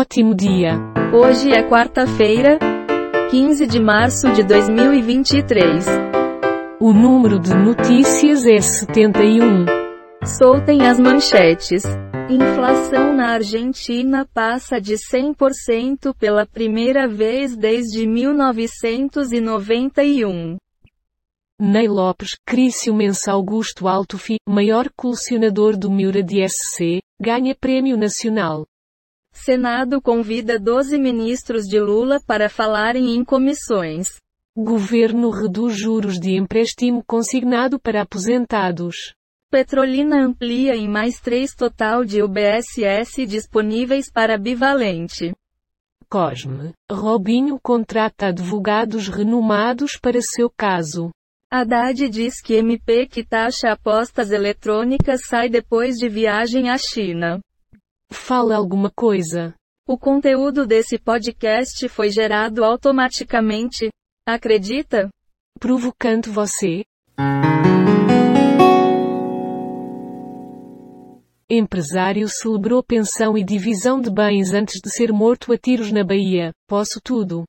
Ótimo dia. Hoje é quarta-feira, 15 de março de 2023. O número de notícias é 71. Soltem as manchetes. Inflação na Argentina passa de 100% pela primeira vez desde 1991. Ney Lopes, Crício Augusto Altofi, maior colecionador do Miura de SC, ganha Prêmio Nacional. Senado convida 12 ministros de Lula para falarem em comissões. Governo reduz juros de empréstimo consignado para aposentados. Petrolina amplia em mais três total de UBSS disponíveis para bivalente. Cosme. Robinho contrata advogados renomados para seu caso. Haddad diz que MP que taxa apostas eletrônicas sai depois de viagem à China. Fala alguma coisa. O conteúdo desse podcast foi gerado automaticamente. Acredita? Provocando você. Empresário celebrou pensão e divisão de bens antes de ser morto a tiros na Bahia. Posso tudo.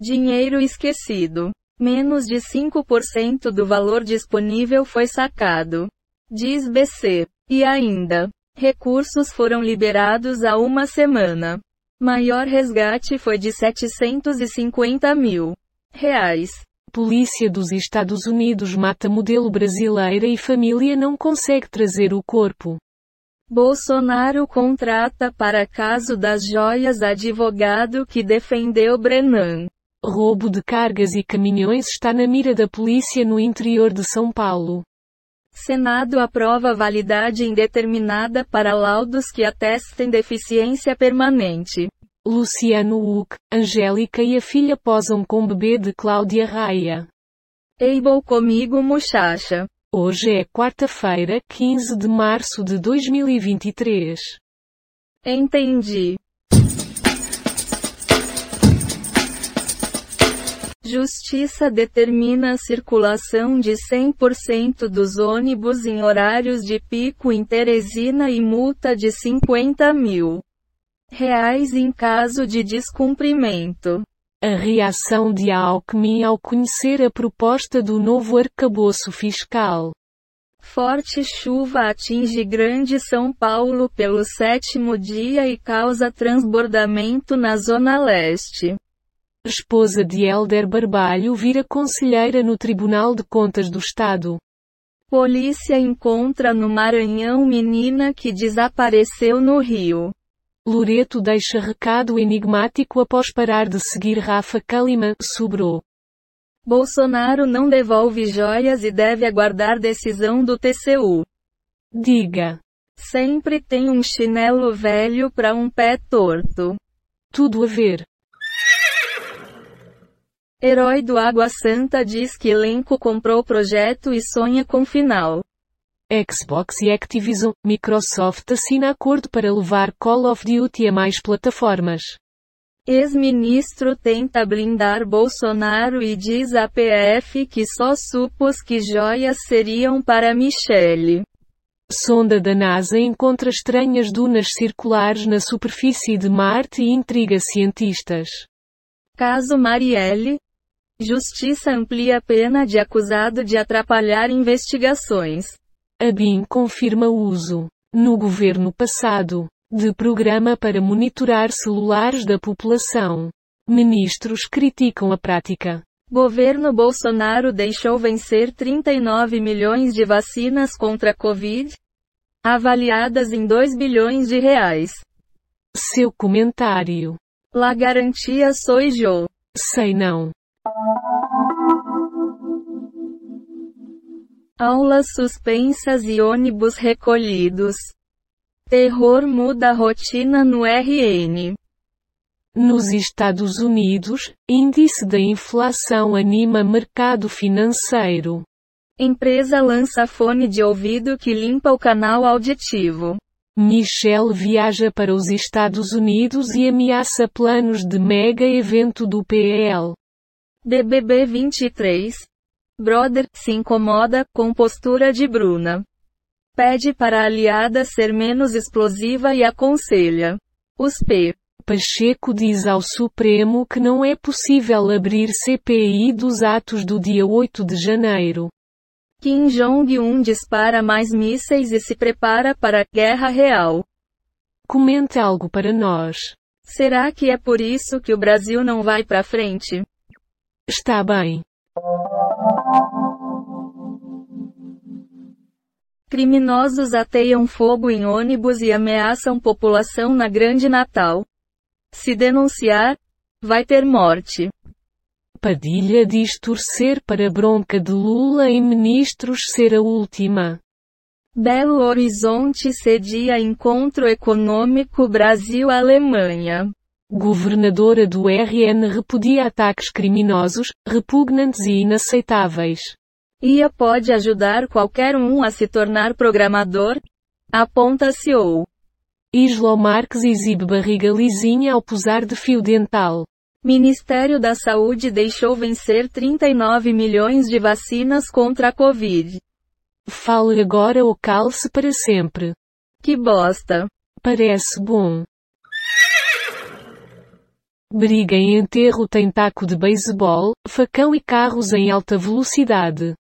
Dinheiro esquecido. Menos de 5% do valor disponível foi sacado. Diz BC. E ainda. Recursos foram liberados há uma semana. Maior resgate foi de 750 mil reais. Polícia dos Estados Unidos mata modelo brasileira e família não consegue trazer o corpo. Bolsonaro contrata para caso das joias advogado que defendeu Brenan. Roubo de cargas e caminhões está na mira da polícia no interior de São Paulo. Senado aprova validade indeterminada para laudos que atestem deficiência permanente. Luciano Huck, Angélica e a filha posam com bebê de Cláudia Raia. Able comigo muchacha. Hoje é quarta-feira, 15 de março de 2023. Entendi. Justiça determina a circulação de 100% dos ônibus em horários de pico em Teresina e multa de 50 mil reais em caso de descumprimento. A reação de Alckmin ao conhecer a proposta do novo arcabouço fiscal. Forte chuva atinge Grande São Paulo pelo sétimo dia e causa transbordamento na Zona Leste. Esposa de Helder Barbalho vira conselheira no Tribunal de Contas do Estado. Polícia encontra no Maranhão menina que desapareceu no Rio. Loreto deixa recado enigmático após parar de seguir Rafa Kalimann, sobrou. Bolsonaro não devolve joias e deve aguardar decisão do TCU. Diga. Sempre tem um chinelo velho para um pé torto. Tudo a ver. Herói do Água Santa diz que elenco comprou projeto e sonha com final. Xbox e Activision, Microsoft assina acordo para levar Call of Duty a mais plataformas. Ex-ministro tenta blindar Bolsonaro e diz à PF que só supôs que joias seriam para Michele. Sonda da NASA encontra estranhas dunas circulares na superfície de Marte e intriga cientistas. Caso Marielle. Justiça amplia a pena de acusado de atrapalhar investigações. A BIM confirma o uso, no governo passado, de programa para monitorar celulares da população. Ministros criticam a prática. Governo Bolsonaro deixou vencer 39 milhões de vacinas contra a Covid, avaliadas em 2 bilhões de reais. Seu comentário. La garantia soy yo. Sei não. Aulas suspensas e ônibus recolhidos. Terror muda a rotina no RN. Nos Estados Unidos, índice da inflação anima mercado financeiro. Empresa lança fone de ouvido que limpa o canal auditivo. Michelle viaja para os Estados Unidos e ameaça planos de mega evento do PL. BBB 23, Brother se incomoda com postura de Bruna. Pede para a aliada ser menos explosiva e aconselha. Os P. Pacheco diz ao Supremo que não é possível abrir CPI dos atos do dia 8 de janeiro. Kim Jong-un dispara mais mísseis e se prepara para a guerra real. Comente algo para nós. Será que é por isso que o Brasil não vai para frente? Está bem. Criminosos ateiam fogo em ônibus e ameaçam população na Grande Natal. Se denunciar, vai ter morte. Padilha diz torcer para bronca de Lula em ministros ser a última. Belo Horizonte cedia encontro econômico Brasil-Alemanha. Governadora do RN repudia ataques criminosos, repugnantes e inaceitáveis. IA pode ajudar qualquer um a se tornar programador? Aponta CEO. Islo Marques exibe barriga lisinha ao posar de fio dental. Ministério da Saúde deixou vencer 39 milhões de vacinas contra a Covid. Fale agora ou calce para sempre. Que bosta. Parece bom. Briga em enterro tem taco de beisebol, facão e carros em alta velocidade.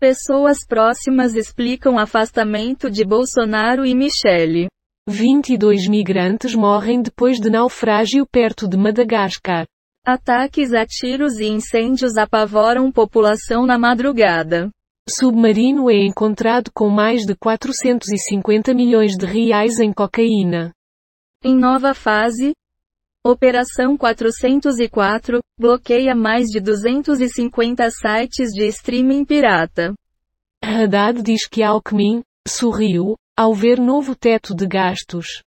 Pessoas próximas explicam afastamento de Bolsonaro e Michele. 22 migrantes morrem depois de naufrágio perto de Madagascar. Ataques a tiros e incêndios apavoram população na madrugada. Submarino é encontrado com mais de 450 milhões de reais em cocaína. Em nova fase, Operação 404 bloqueia mais de 250 sites de streaming pirata. Haddad diz que Alckmin sorriu ao ver novo teto de gastos.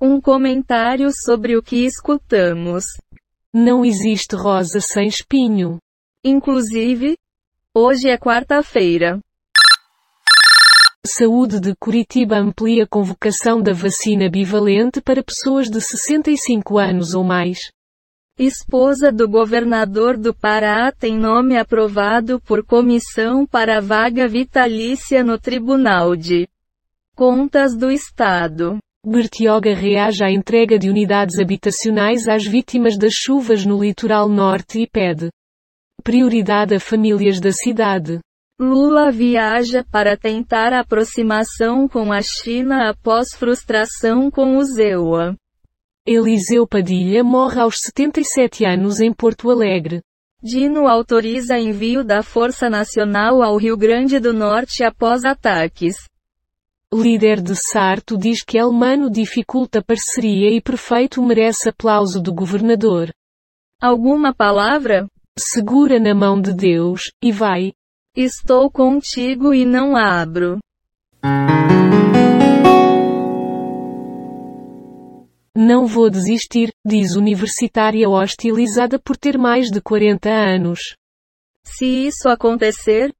Um comentário sobre o que escutamos. Não existe rosa sem espinho. Inclusive, hoje é quarta-feira. Saúde de Curitiba amplia convocação da vacina bivalente para pessoas de 65 anos ou mais. Esposa do governador do Pará tem nome aprovado por comissão para vaga vitalícia no Tribunal de Contas do Estado. Bertioga reage à entrega de unidades habitacionais às vítimas das chuvas no litoral norte e pede prioridade a famílias da cidade. Lula viaja para tentar aproximação com a China após frustração com o ZEUA. Eliseu Padilha morre aos 77 anos em Porto Alegre. Dino autoriza envio da Força Nacional ao Rio Grande do Norte após ataques. Líder de Sarto diz que Elmano dificulta parceria e prefeito merece aplauso do governador. Alguma palavra? Segura na mão de Deus, e vai. Estou contigo e não abro. Não vou desistir, diz universitária hostilizada por ter mais de 40 anos. Se isso acontecer,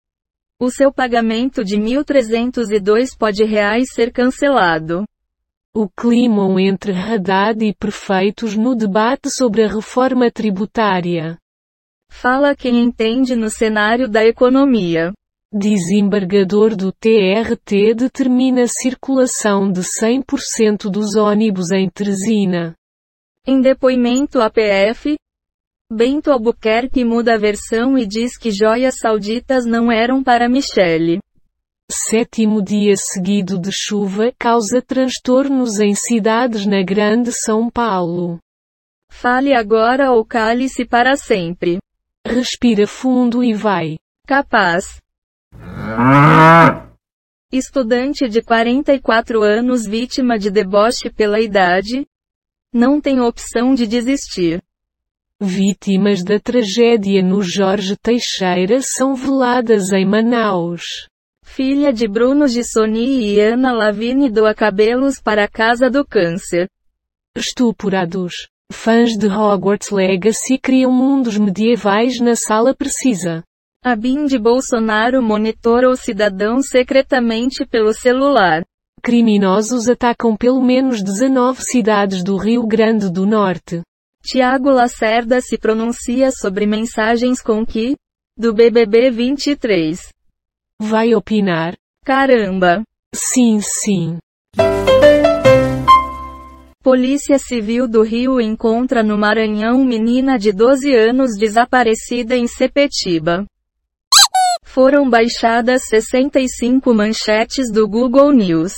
o seu pagamento de 1.302 pode reais ser cancelado. O clima entre Haddad e prefeitos no debate sobre a reforma tributária. Fala quem entende no cenário da economia. Desembargador do TRT determina circulação de 100% dos ônibus em Teresina. Em depoimento à PF, Bento Albuquerque muda a versão e diz que joias sauditas não eram para Michele. Sétimo dia seguido de chuva causa transtornos em cidades na Grande São Paulo. Fale agora ou cale-se para sempre. Respira fundo e vai. Capaz. Estudante de 44 anos vítima de deboche pela idade. Não tem opção de desistir. Vítimas da tragédia no Jorge Teixeira são veladas em Manaus. Filha de Bruno Gissoni e Ana Lavigne doa cabelos para a Casa do Câncer. Estuporados. Fãs de Hogwarts Legacy criam mundos medievais na sala precisa. A BIM de Bolsonaro monitora o cidadão secretamente pelo celular. Criminosos atacam pelo menos 19 cidades do Rio Grande do Norte. Tiago Lacerda se pronuncia sobre mensagens com que? Do BBB 23. Vai opinar? Caramba! Sim, sim. Polícia Civil do Rio encontra no Maranhão menina de 12 anos desaparecida em Sepetiba. Foram baixadas 65 manchetes do Google News,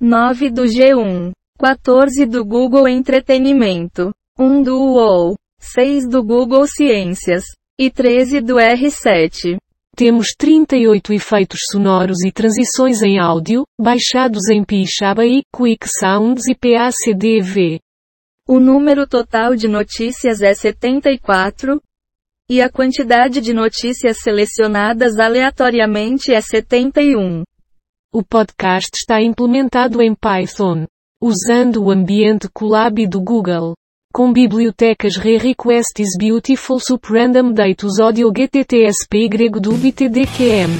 9 do G1, 14 do Google Entretenimento, 1 do UOL, 6 do Google Ciências. E 13 do R7. Temos 38 efeitos sonoros e transições em áudio, baixados em Pixabay, Quick Sounds e PACDV. O número total de notícias é 74, e a quantidade de notícias selecionadas aleatoriamente é 71. O podcast está implementado em Python, usando o ambiente Colab do Google. Com bibliotecas Re-Request is Beautiful Sup Random Datus Audio GTTSPY do BTDQM.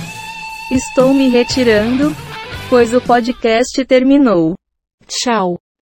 Estou me retirando, pois o podcast terminou. Tchau.